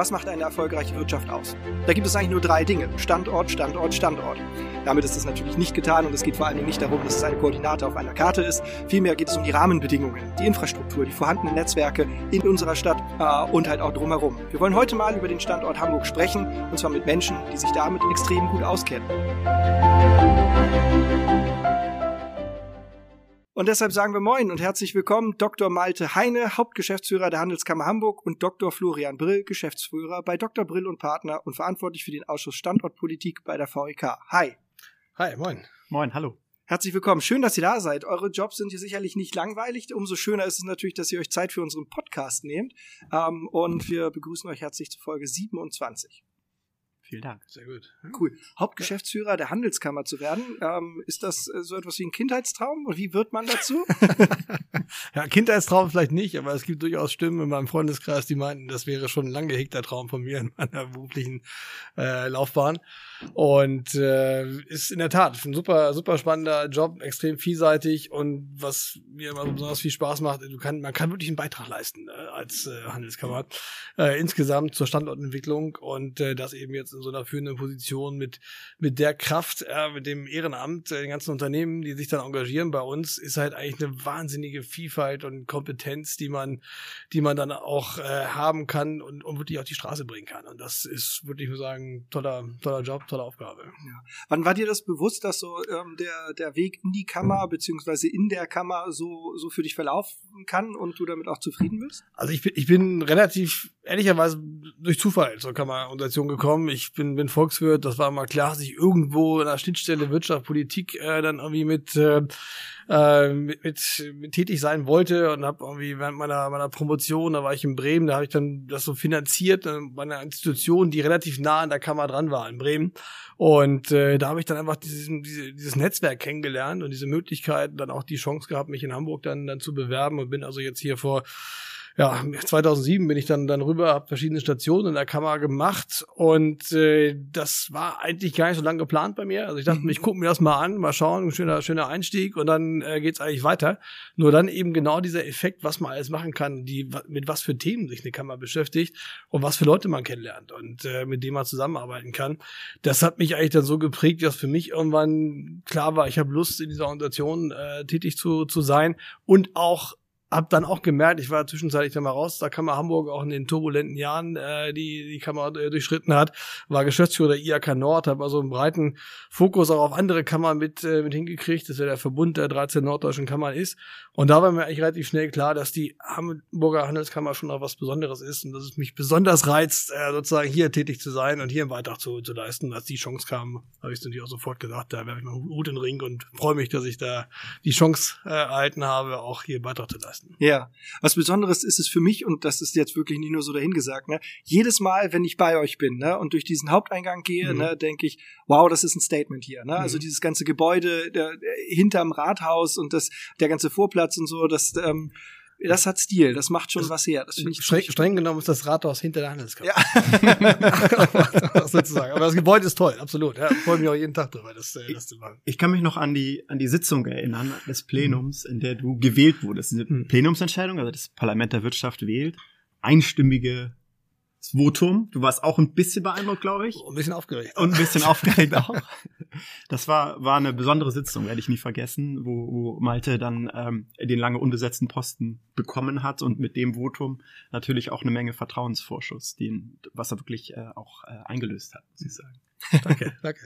Was macht eine erfolgreiche Wirtschaft aus? Da gibt es eigentlich nur drei Dinge. Standort, Standort, Standort. Damit ist es natürlich nicht getan und es geht vor allen Dingen nicht darum, dass es eine Koordinate auf einer Karte ist. Vielmehr geht es um die Rahmenbedingungen, die Infrastruktur, die vorhandenen Netzwerke in unserer Stadt äh, und halt auch drumherum. Wir wollen heute mal über den Standort Hamburg sprechen und zwar mit Menschen, die sich damit extrem gut auskennen. Und deshalb sagen wir Moin und herzlich willkommen Dr. Malte Heine, Hauptgeschäftsführer der Handelskammer Hamburg und Dr. Florian Brill, Geschäftsführer bei Dr. Brill und Partner und verantwortlich für den Ausschuss Standortpolitik bei der VEK. Hi. Hi, moin. Moin, hallo. Herzlich willkommen. Schön, dass ihr da seid. Eure Jobs sind hier sicherlich nicht langweilig. Umso schöner ist es natürlich, dass ihr euch Zeit für unseren Podcast nehmt. Ähm, und wir begrüßen euch herzlich zu Folge 27. Vielen Dank. Sehr gut. Cool. Hauptgeschäftsführer der Handelskammer zu werden, ähm, ist das äh, so etwas wie ein Kindheitstraum? Und wie wird man dazu? ja, Kindheitstraum vielleicht nicht, aber es gibt durchaus Stimmen in meinem Freundeskreis, die meinten, das wäre schon ein lang gehegter Traum von mir in meiner beruflichen äh, Laufbahn. Und äh, ist in der Tat ein super, super spannender Job, extrem vielseitig und was mir immer besonders viel Spaß macht, du kann, man kann wirklich einen Beitrag leisten äh, als äh, Handelskammer äh, insgesamt zur Standortentwicklung und äh, das eben jetzt in so einer führenden Position mit, mit der Kraft, äh, mit dem Ehrenamt, äh, den ganzen Unternehmen, die sich dann engagieren bei uns, ist halt eigentlich eine wahnsinnige Vielfalt und Kompetenz, die man, die man dann auch äh, haben kann und, und wirklich auf die Straße bringen kann. Und das ist wirklich, ich muss sagen, toller, toller Job, tolle Aufgabe. Ja. Wann war dir das bewusst, dass so ähm, der, der Weg in die Kammer beziehungsweise in der Kammer so, so für dich verlaufen kann und du damit auch zufrieden bist? Also ich bin, ich bin relativ ehrlicherweise durch Zufall zur Kammerorganisation gekommen. Ich bin, bin Volkswirt, das war mal klar, dass ich irgendwo in der Schnittstelle Wirtschaft, Politik äh, dann irgendwie mit, äh, äh mit, mit, mit tätig sein wollte und habe irgendwie während meiner, meiner Promotion, da war ich in Bremen, da habe ich dann das so finanziert äh, bei einer Institution, die relativ nah an der Kammer dran war in Bremen. Und äh, da habe ich dann einfach dieses, diese, dieses Netzwerk kennengelernt und diese Möglichkeit, dann auch die Chance gehabt, mich in Hamburg dann, dann zu bewerben und bin also jetzt hier vor ja, 2007 bin ich dann dann rüber, habe verschiedene Stationen in der Kammer gemacht und äh, das war eigentlich gar nicht so lange geplant bei mir. Also ich dachte mir, ich gucke mir das mal an, mal schauen, schöner schöner Einstieg und dann äh, geht's eigentlich weiter. Nur dann eben genau dieser Effekt, was man alles machen kann, die mit was für Themen sich eine Kammer beschäftigt und was für Leute man kennenlernt und äh, mit denen man zusammenarbeiten kann. Das hat mich eigentlich dann so geprägt, dass für mich irgendwann klar war, ich habe Lust in dieser Organisation äh, tätig zu zu sein und auch hab dann auch gemerkt, ich war zwischenzeitlich dann mal raus, da kam man Hamburg auch in den turbulenten Jahren, äh, die die Kammer äh, durchschritten hat, war Geschäftsführer der IAK Nord, habe also einen breiten Fokus auch auf andere Kammern mit äh, mit hingekriegt, dass ja der Verbund der 13 norddeutschen Kammern ist. Und da war mir eigentlich relativ schnell klar, dass die Hamburger Handelskammer schon noch was Besonderes ist und dass es mich besonders reizt, äh, sozusagen hier tätig zu sein und hier einen Beitrag zu, zu leisten. Als die Chance kam, habe ich natürlich auch sofort gesagt, da werfe ich mal Hut in den Ring und freue mich, dass ich da die Chance äh, erhalten habe, auch hier einen Beitrag zu leisten. Ja, was Besonderes ist es für mich, und das ist jetzt wirklich nicht nur so dahingesagt, ne, jedes Mal, wenn ich bei euch bin ne, und durch diesen Haupteingang gehe, mhm. ne, denke ich, wow, das ist ein Statement hier. Ne? Also mhm. Also dieses ganze Gebäude der, hinterm Rathaus und das, der ganze Vorplatz und so, das ähm, das hat Stil, das macht schon das was her. Das ich streng, streng genommen ist das Rathaus hinter der Handelskammer. Ja. Sozusagen. Aber das Gebäude ist toll, absolut. Ja, freue mich auch jeden Tag drüber, das, äh, das zu machen. Ich kann mich noch an die, an die Sitzung erinnern, des Plenums, in der du gewählt wurdest. Eine hm. Plenumsentscheidung, also das Parlament der Wirtschaft wählt. Einstimmige Votum. Du warst auch ein bisschen beeindruckt, glaube ich. Ein bisschen aufgeregt. Und ein bisschen aufgeregt auch. Das war, war eine besondere Sitzung, werde ich nie vergessen, wo, wo Malte dann ähm, den lange unbesetzten Posten bekommen hat und mit dem Votum natürlich auch eine Menge Vertrauensvorschuss, den, was er wirklich äh, auch äh, eingelöst hat, muss ich sagen. Danke, danke.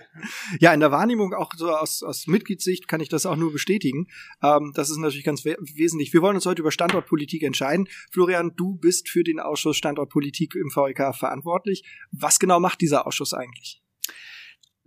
Ja, in der Wahrnehmung auch so aus, aus Mitgliedssicht kann ich das auch nur bestätigen. Ähm, das ist natürlich ganz we wesentlich. Wir wollen uns heute über Standortpolitik entscheiden. Florian, du bist für den Ausschuss Standortpolitik im VEK verantwortlich. Was genau macht dieser Ausschuss eigentlich?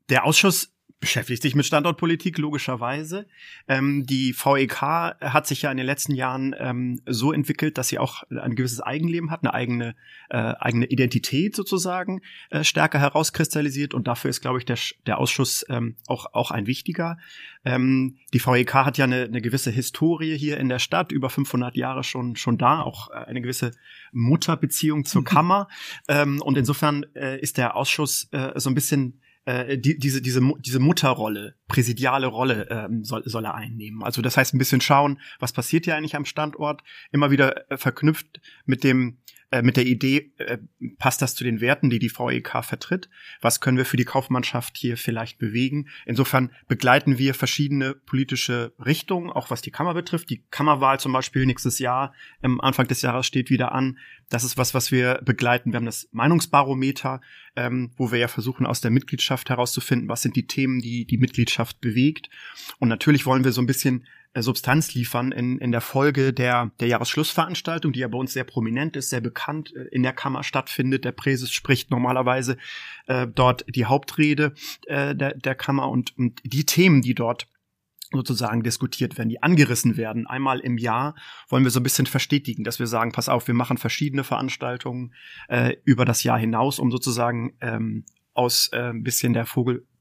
Der Ausschuss beschäftigt sich mit Standortpolitik logischerweise. Ähm, die VEK hat sich ja in den letzten Jahren ähm, so entwickelt, dass sie auch ein gewisses Eigenleben hat, eine eigene äh, eigene Identität sozusagen äh, stärker herauskristallisiert und dafür ist, glaube ich, der, der Ausschuss ähm, auch auch ein wichtiger. Ähm, die VEK hat ja eine, eine gewisse Historie hier in der Stadt, über 500 Jahre schon schon da, auch äh, eine gewisse Mutterbeziehung zur Kammer ähm, und insofern äh, ist der Ausschuss äh, so ein bisschen äh, die, diese, diese, diese Mutterrolle, präsidiale Rolle ähm, soll, soll er einnehmen. Also das heißt ein bisschen schauen, was passiert hier eigentlich am Standort, immer wieder äh, verknüpft mit dem äh, mit der Idee, äh, passt das zu den Werten, die die VEK vertritt? Was können wir für die Kaufmannschaft hier vielleicht bewegen? Insofern begleiten wir verschiedene politische Richtungen, auch was die Kammer betrifft. Die Kammerwahl zum Beispiel nächstes Jahr, ähm, Anfang des Jahres steht wieder an. Das ist was, was wir begleiten. Wir haben das Meinungsbarometer, ähm, wo wir ja versuchen, aus der Mitgliedschaft herauszufinden, was sind die Themen, die die Mitgliedschaft bewegt. Und natürlich wollen wir so ein bisschen Substanz liefern in, in der Folge der, der Jahresschlussveranstaltung, die ja bei uns sehr prominent ist, sehr bekannt äh, in der Kammer stattfindet. Der Präses spricht normalerweise äh, dort die Hauptrede äh, der, der Kammer und, und die Themen, die dort sozusagen diskutiert werden, die angerissen werden. Einmal im Jahr wollen wir so ein bisschen verstetigen, dass wir sagen, pass auf, wir machen verschiedene Veranstaltungen äh, über das Jahr hinaus, um sozusagen ähm, aus äh, ein bisschen der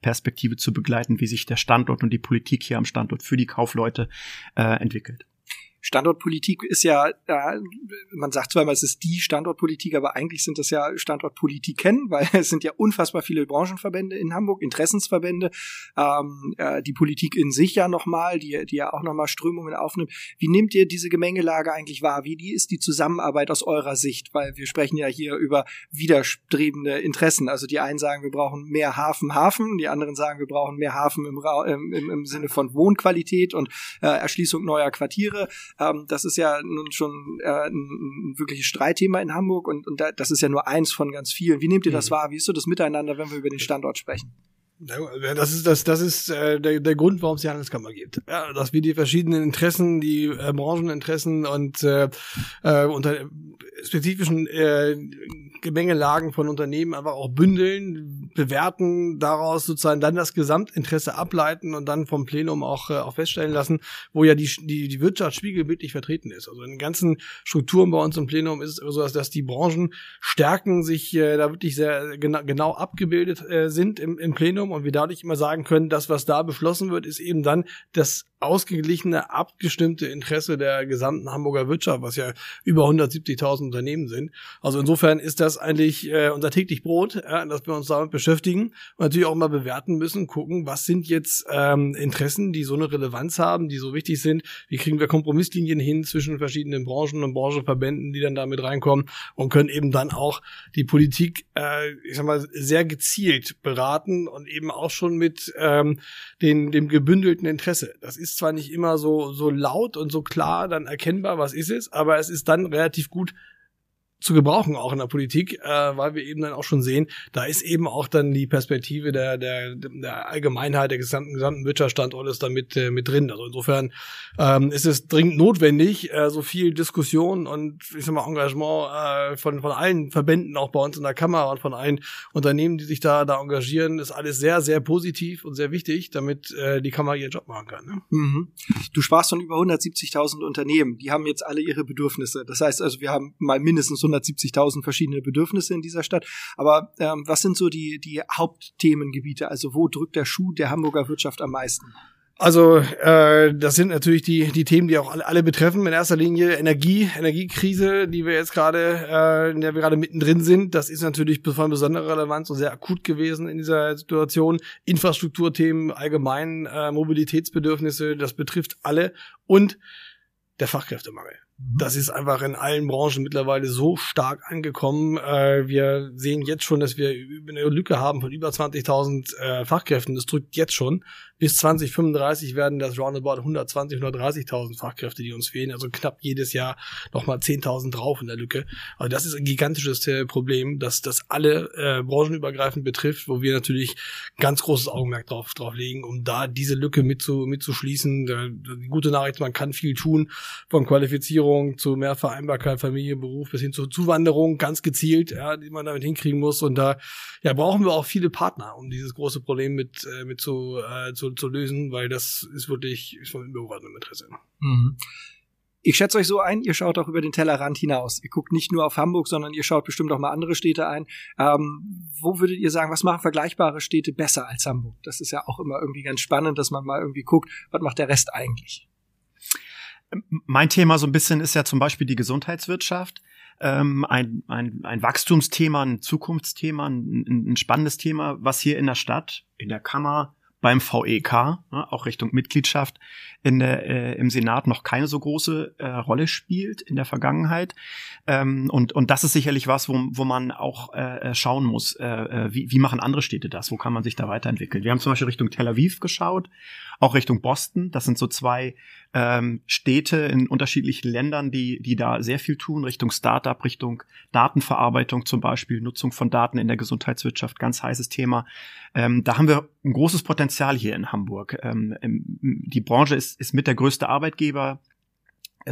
Vogelperspektive zu begleiten, wie sich der Standort und die Politik hier am Standort für die Kaufleute äh, entwickelt. Standortpolitik ist ja, äh, man sagt zwar immer, es ist die Standortpolitik, aber eigentlich sind das ja Standortpolitiken, weil es sind ja unfassbar viele Branchenverbände in Hamburg, Interessensverbände, ähm, äh, die Politik in sich ja nochmal, die, die ja auch nochmal Strömungen aufnimmt. Wie nehmt ihr diese Gemengelage eigentlich wahr? Wie die ist die Zusammenarbeit aus eurer Sicht? Weil wir sprechen ja hier über widerstrebende Interessen. Also die einen sagen, wir brauchen mehr Hafen, Hafen, die anderen sagen, wir brauchen mehr Hafen im, im, im Sinne von Wohnqualität und äh, Erschließung neuer Quartiere. Ähm, das ist ja nun schon äh, ein, ein wirkliches Streitthema in Hamburg und, und da, das ist ja nur eins von ganz vielen. Wie nehmt ihr das mhm. wahr? Wie ist so das Miteinander, wenn wir über den Standort sprechen? Das ist das, das ist äh, der, der Grund, warum es die Handelskammer gibt. Ja, dass wir die verschiedenen Interessen, die äh, Brancheninteressen und äh, äh, unter spezifischen äh, Gemengelagen von Unternehmen einfach auch bündeln, bewerten, daraus sozusagen dann das Gesamtinteresse ableiten und dann vom Plenum auch, äh, auch feststellen lassen, wo ja die, die, die Wirtschaft spiegelbildlich vertreten ist. Also in den ganzen Strukturen bei uns im Plenum ist es so, dass, dass die Branchenstärken sich äh, da wirklich sehr genau, genau abgebildet äh, sind im, im Plenum und wir dadurch immer sagen können, das, was da beschlossen wird, ist eben dann das ausgeglichene, abgestimmte Interesse der gesamten Hamburger Wirtschaft, was ja über 170.000 Unternehmen sind. Also insofern ist das eigentlich äh, unser täglich Brot, ja, dass wir uns damit beschäftigen und natürlich auch mal bewerten müssen, gucken, was sind jetzt ähm, Interessen, die so eine Relevanz haben, die so wichtig sind, wie kriegen wir Kompromisslinien hin zwischen verschiedenen Branchen und Branchenverbänden, die dann damit reinkommen und können eben dann auch die Politik, äh, ich sag mal, sehr gezielt beraten und eben auch schon mit ähm, den, dem gebündelten Interesse. Das ist zwar nicht immer so, so laut und so klar dann erkennbar, was ist es, aber es ist dann relativ gut zu gebrauchen auch in der Politik, äh, weil wir eben dann auch schon sehen, da ist eben auch dann die Perspektive der der, der Allgemeinheit der gesamten gesamten Wirtschaftsstandortes da mit äh, mit drin. Also insofern ähm, ist es dringend notwendig, äh, so viel Diskussion und ich sag mal Engagement äh, von von allen Verbänden auch bei uns in der Kammer und von allen Unternehmen, die sich da da engagieren, ist alles sehr sehr positiv und sehr wichtig, damit äh, die Kammer ihren Job machen kann. Ne? Mhm. Du sprachst von über 170.000 Unternehmen, die haben jetzt alle ihre Bedürfnisse. Das heißt also, wir haben mal mindestens 170.000 verschiedene Bedürfnisse in dieser Stadt. Aber ähm, was sind so die, die Hauptthemengebiete? Also wo drückt der Schuh der Hamburger Wirtschaft am meisten? Also äh, das sind natürlich die die Themen, die auch alle, alle betreffen. In erster Linie Energie, Energiekrise, die wir jetzt gerade, äh, in der wir gerade mittendrin sind. Das ist natürlich von besonderer Relevanz und sehr akut gewesen in dieser Situation. Infrastrukturthemen allgemein, äh, Mobilitätsbedürfnisse, das betrifft alle und der Fachkräftemangel. Mhm. Das ist einfach in allen Branchen mittlerweile so stark angekommen. Äh, wir sehen jetzt schon, dass wir eine Lücke haben von über 20.000 äh, Fachkräften. Das drückt jetzt schon. Bis 2035 werden das roundabout 120, 130.000 Fachkräfte, die uns fehlen. Also knapp jedes Jahr nochmal 10.000 drauf in der Lücke. Also das ist ein gigantisches äh, Problem, dass das alle äh, branchenübergreifend betrifft, wo wir natürlich ganz großes Augenmerk drauf, drauf legen, um da diese Lücke mit zu, mit zu schließen. Die gute Nachricht, man kann viel tun von Qualifizierung zu mehr Vereinbarkeit, Familie, Beruf bis hin zur Zuwanderung, ganz gezielt, ja, die man damit hinkriegen muss. Und da ja, brauchen wir auch viele Partner, um dieses große Problem mit, äh, mit zu, äh, zu zu, zu lösen, weil das ist wirklich ist von übergeordnetem Interesse. Mhm. Ich schätze euch so ein, ihr schaut auch über den Tellerrand hinaus. Ihr guckt nicht nur auf Hamburg, sondern ihr schaut bestimmt auch mal andere Städte ein. Ähm, wo würdet ihr sagen, was machen vergleichbare Städte besser als Hamburg? Das ist ja auch immer irgendwie ganz spannend, dass man mal irgendwie guckt, was macht der Rest eigentlich? Mein Thema so ein bisschen ist ja zum Beispiel die Gesundheitswirtschaft. Ähm, ein, ein, ein Wachstumsthema, ein Zukunftsthema, ein, ein spannendes Thema, was hier in der Stadt, in der Kammer, beim VEK, ne, auch Richtung Mitgliedschaft in der, äh, im Senat noch keine so große äh, Rolle spielt in der Vergangenheit. Ähm, und, und das ist sicherlich was, wo, wo man auch äh, schauen muss, äh, äh, wie, wie machen andere Städte das? Wo kann man sich da weiterentwickeln? Wir haben zum Beispiel Richtung Tel Aviv geschaut, auch Richtung Boston. Das sind so zwei ähm, Städte in unterschiedlichen Ländern, die, die da sehr viel tun, Richtung Startup, Richtung Datenverarbeitung zum Beispiel, Nutzung von Daten in der Gesundheitswirtschaft, ganz heißes Thema. Ähm, da haben wir ein großes Potenzial hier in Hamburg. Ähm, die Branche ist, ist mit der größte Arbeitgeber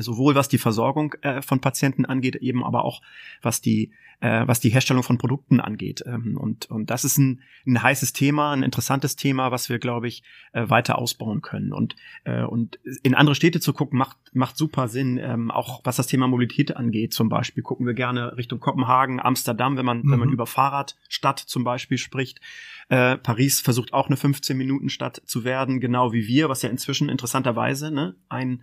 sowohl was die Versorgung äh, von Patienten angeht, eben aber auch was die äh, was die Herstellung von Produkten angeht. Ähm, und und das ist ein, ein heißes Thema, ein interessantes Thema, was wir glaube ich äh, weiter ausbauen können. Und äh, und in andere Städte zu gucken macht macht super Sinn. Ähm, auch was das Thema Mobilität angeht, zum Beispiel gucken wir gerne Richtung Kopenhagen, Amsterdam, wenn man mhm. wenn man mhm. über Fahrradstadt zum Beispiel spricht. Äh, Paris versucht auch eine 15 Minuten Stadt zu werden, genau wie wir, was ja inzwischen interessanterweise ne, ein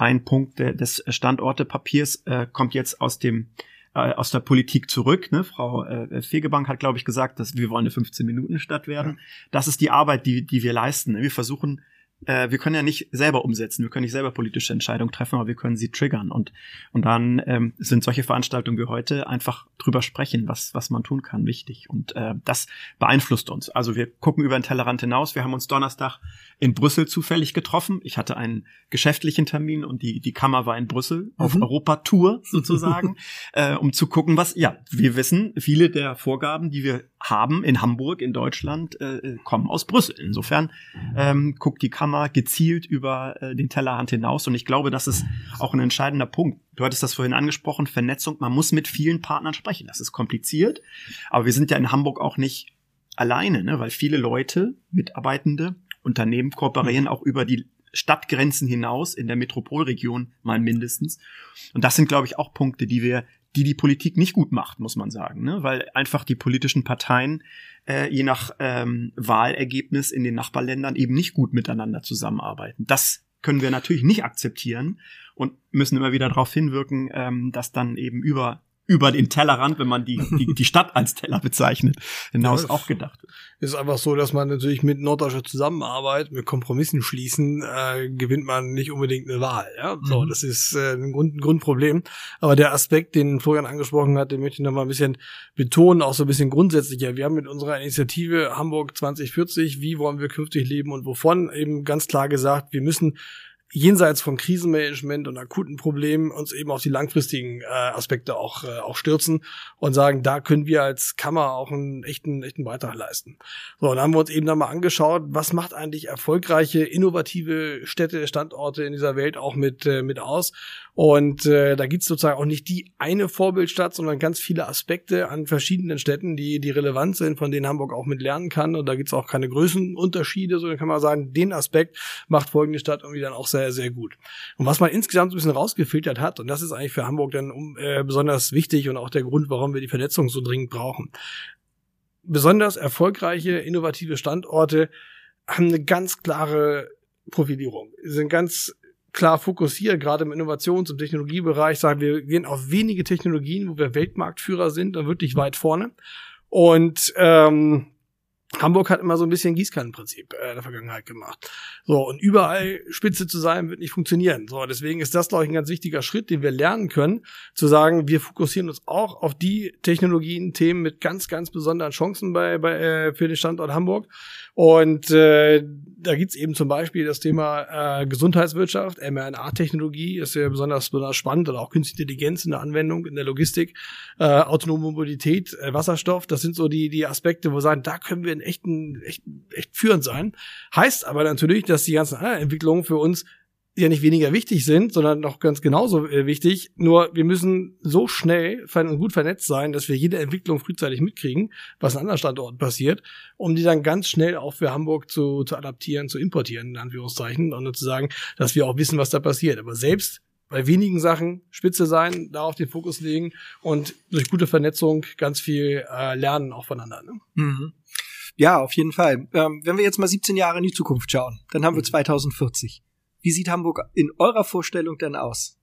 ein Punkt des Standortepapiers äh, kommt jetzt aus dem äh, aus der Politik zurück. Ne? Frau äh, Fegebank hat, glaube ich, gesagt, dass wir wollen eine 15-Minuten-Stadt werden. Das ist die Arbeit, die, die wir leisten. Wir versuchen äh, wir können ja nicht selber umsetzen, wir können nicht selber politische Entscheidungen treffen, aber wir können sie triggern. Und, und dann ähm, sind solche Veranstaltungen wie heute einfach drüber sprechen, was, was man tun kann, wichtig. Und äh, das beeinflusst uns. Also wir gucken über den Tellerrand hinaus. Wir haben uns Donnerstag in Brüssel zufällig getroffen. Ich hatte einen geschäftlichen Termin und die, die Kammer war in Brüssel mhm. auf Europatour sozusagen, äh, um zu gucken, was, ja, wir wissen, viele der Vorgaben, die wir haben in Hamburg, in Deutschland, äh, kommen aus Brüssel. Insofern ähm, guckt die Kammer gezielt über äh, den Tellerrand hinaus und ich glaube, das ist auch ein entscheidender Punkt. Du hattest das vorhin angesprochen, Vernetzung, man muss mit vielen Partnern sprechen. Das ist kompliziert, aber wir sind ja in Hamburg auch nicht alleine, ne? weil viele Leute, Mitarbeitende, Unternehmen kooperieren auch über die Stadtgrenzen hinaus in der Metropolregion mal mindestens. Und das sind, glaube ich, auch Punkte, die wir die die Politik nicht gut macht, muss man sagen, ne? weil einfach die politischen Parteien äh, je nach ähm, Wahlergebnis in den Nachbarländern eben nicht gut miteinander zusammenarbeiten. Das können wir natürlich nicht akzeptieren und müssen immer wieder darauf hinwirken, ähm, dass dann eben über über den Tellerrand, wenn man die, die, die Stadt als Teller bezeichnet, hinaus ja, auch gedacht Ist einfach so, dass man natürlich mit norddeutscher Zusammenarbeit, mit Kompromissen schließen, äh, gewinnt man nicht unbedingt eine Wahl. Ja? So, mhm. das ist äh, ein, Grund, ein Grundproblem. Aber der Aspekt, den Florian angesprochen hat, den möchte ich noch mal ein bisschen betonen, auch so ein bisschen grundsätzlicher. Wir haben mit unserer Initiative Hamburg 2040, wie wollen wir künftig leben und wovon, eben ganz klar gesagt, wir müssen jenseits von Krisenmanagement und akuten Problemen uns eben auf die langfristigen äh, Aspekte auch, äh, auch stürzen und sagen, da können wir als Kammer auch einen echten, echten Beitrag leisten. So, und dann haben wir uns eben dann mal angeschaut, was macht eigentlich erfolgreiche, innovative Städte, Standorte in dieser Welt auch mit, äh, mit aus und äh, da gibt's sozusagen auch nicht die eine Vorbildstadt, sondern ganz viele Aspekte an verschiedenen Städten, die, die relevant sind, von denen Hamburg auch mit lernen kann. Und da gibt's auch keine Größenunterschiede, sondern kann man sagen, den Aspekt macht folgende Stadt irgendwie dann auch sehr, sehr gut. Und was man insgesamt so ein bisschen rausgefiltert hat, und das ist eigentlich für Hamburg dann um, äh, besonders wichtig und auch der Grund, warum wir die Vernetzung so dringend brauchen. Besonders erfolgreiche, innovative Standorte haben eine ganz klare Profilierung, sind ganz klar fokussiert, gerade im Innovations- und Technologiebereich, sagen wir gehen auf wenige Technologien, wo wir Weltmarktführer sind und wirklich weit vorne. Und ähm, Hamburg hat immer so ein bisschen Gießkannenprinzip äh, in der Vergangenheit gemacht. So, und überall Spitze zu sein, wird nicht funktionieren. So, deswegen ist das, glaube ich, ein ganz wichtiger Schritt, den wir lernen können, zu sagen, wir fokussieren uns auch auf die Technologien, Themen mit ganz, ganz besonderen Chancen bei, bei äh, für den Standort Hamburg. Und äh, da gibt's eben zum Beispiel das Thema äh, Gesundheitswirtschaft, mRNA-Technologie ist ja besonders, besonders spannend oder auch künstliche Intelligenz in der Anwendung, in der Logistik, äh, autonome Mobilität, äh, Wasserstoff, das sind so die, die Aspekte, wo wir sagen, da können wir in echten, echt, echt führend sein. Heißt aber natürlich, dass die ganzen anderen Entwicklungen für uns ja nicht weniger wichtig sind, sondern noch ganz genauso äh, wichtig. Nur wir müssen so schnell und gut vernetzt sein, dass wir jede Entwicklung frühzeitig mitkriegen, was an anderen Standorten passiert, um die dann ganz schnell auch für Hamburg zu, zu adaptieren, zu importieren, in Anführungszeichen, und zu sagen, dass wir auch wissen, was da passiert. Aber selbst bei wenigen Sachen Spitze sein, darauf den Fokus legen und durch gute Vernetzung ganz viel äh, lernen auch voneinander. Ne? Mhm. Ja, auf jeden Fall. Ähm, wenn wir jetzt mal 17 Jahre in die Zukunft schauen, dann haben wir 2040. Mhm. Wie sieht Hamburg in eurer Vorstellung denn aus?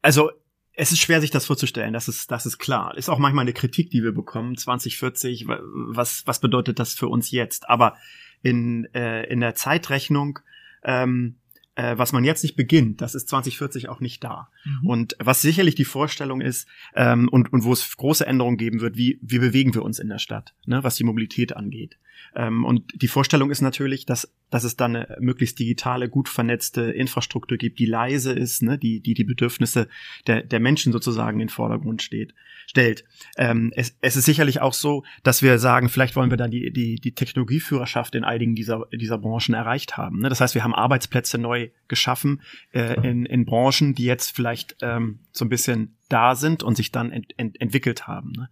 Also es ist schwer, sich das vorzustellen, das ist, das ist klar. Ist auch manchmal eine Kritik, die wir bekommen, 2040, was, was bedeutet das für uns jetzt? Aber in, äh, in der Zeitrechnung ähm, äh, was man jetzt nicht beginnt, das ist 2040 auch nicht da. Mhm. Und was sicherlich die Vorstellung ist ähm, und, und wo es große Änderungen geben wird, wie, wie bewegen wir uns in der Stadt, ne, was die Mobilität angeht. Ähm, und die Vorstellung ist natürlich, dass, dass es dann eine möglichst digitale, gut vernetzte Infrastruktur gibt, die leise ist, ne, die, die die Bedürfnisse der, der Menschen sozusagen in den Vordergrund steht, stellt. Ähm, es, es ist sicherlich auch so, dass wir sagen, vielleicht wollen wir dann die, die, die Technologieführerschaft in einigen dieser, dieser Branchen erreicht haben. Ne? Das heißt, wir haben Arbeitsplätze neu geschaffen äh, in, in Branchen, die jetzt vielleicht ähm, so ein bisschen da sind und sich dann ent, ent, entwickelt haben. Ne?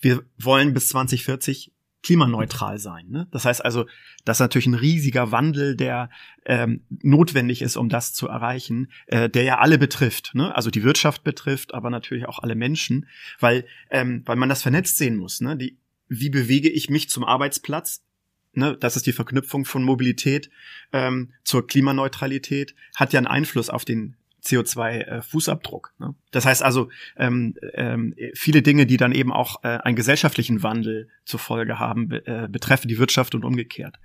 Wir wollen bis 2040 klimaneutral sein. Ne? Das heißt also, das ist natürlich ein riesiger Wandel, der ähm, notwendig ist, um das zu erreichen, äh, der ja alle betrifft. Ne? Also die Wirtschaft betrifft, aber natürlich auch alle Menschen, weil ähm, weil man das vernetzt sehen muss. Ne? Die, wie bewege ich mich zum Arbeitsplatz? Ne, das ist die Verknüpfung von Mobilität ähm, zur Klimaneutralität, hat ja einen Einfluss auf den CO2-Fußabdruck. Äh, ne? Das heißt also, ähm, ähm, viele Dinge, die dann eben auch äh, einen gesellschaftlichen Wandel zur Folge haben, be äh, betreffen die Wirtschaft und umgekehrt.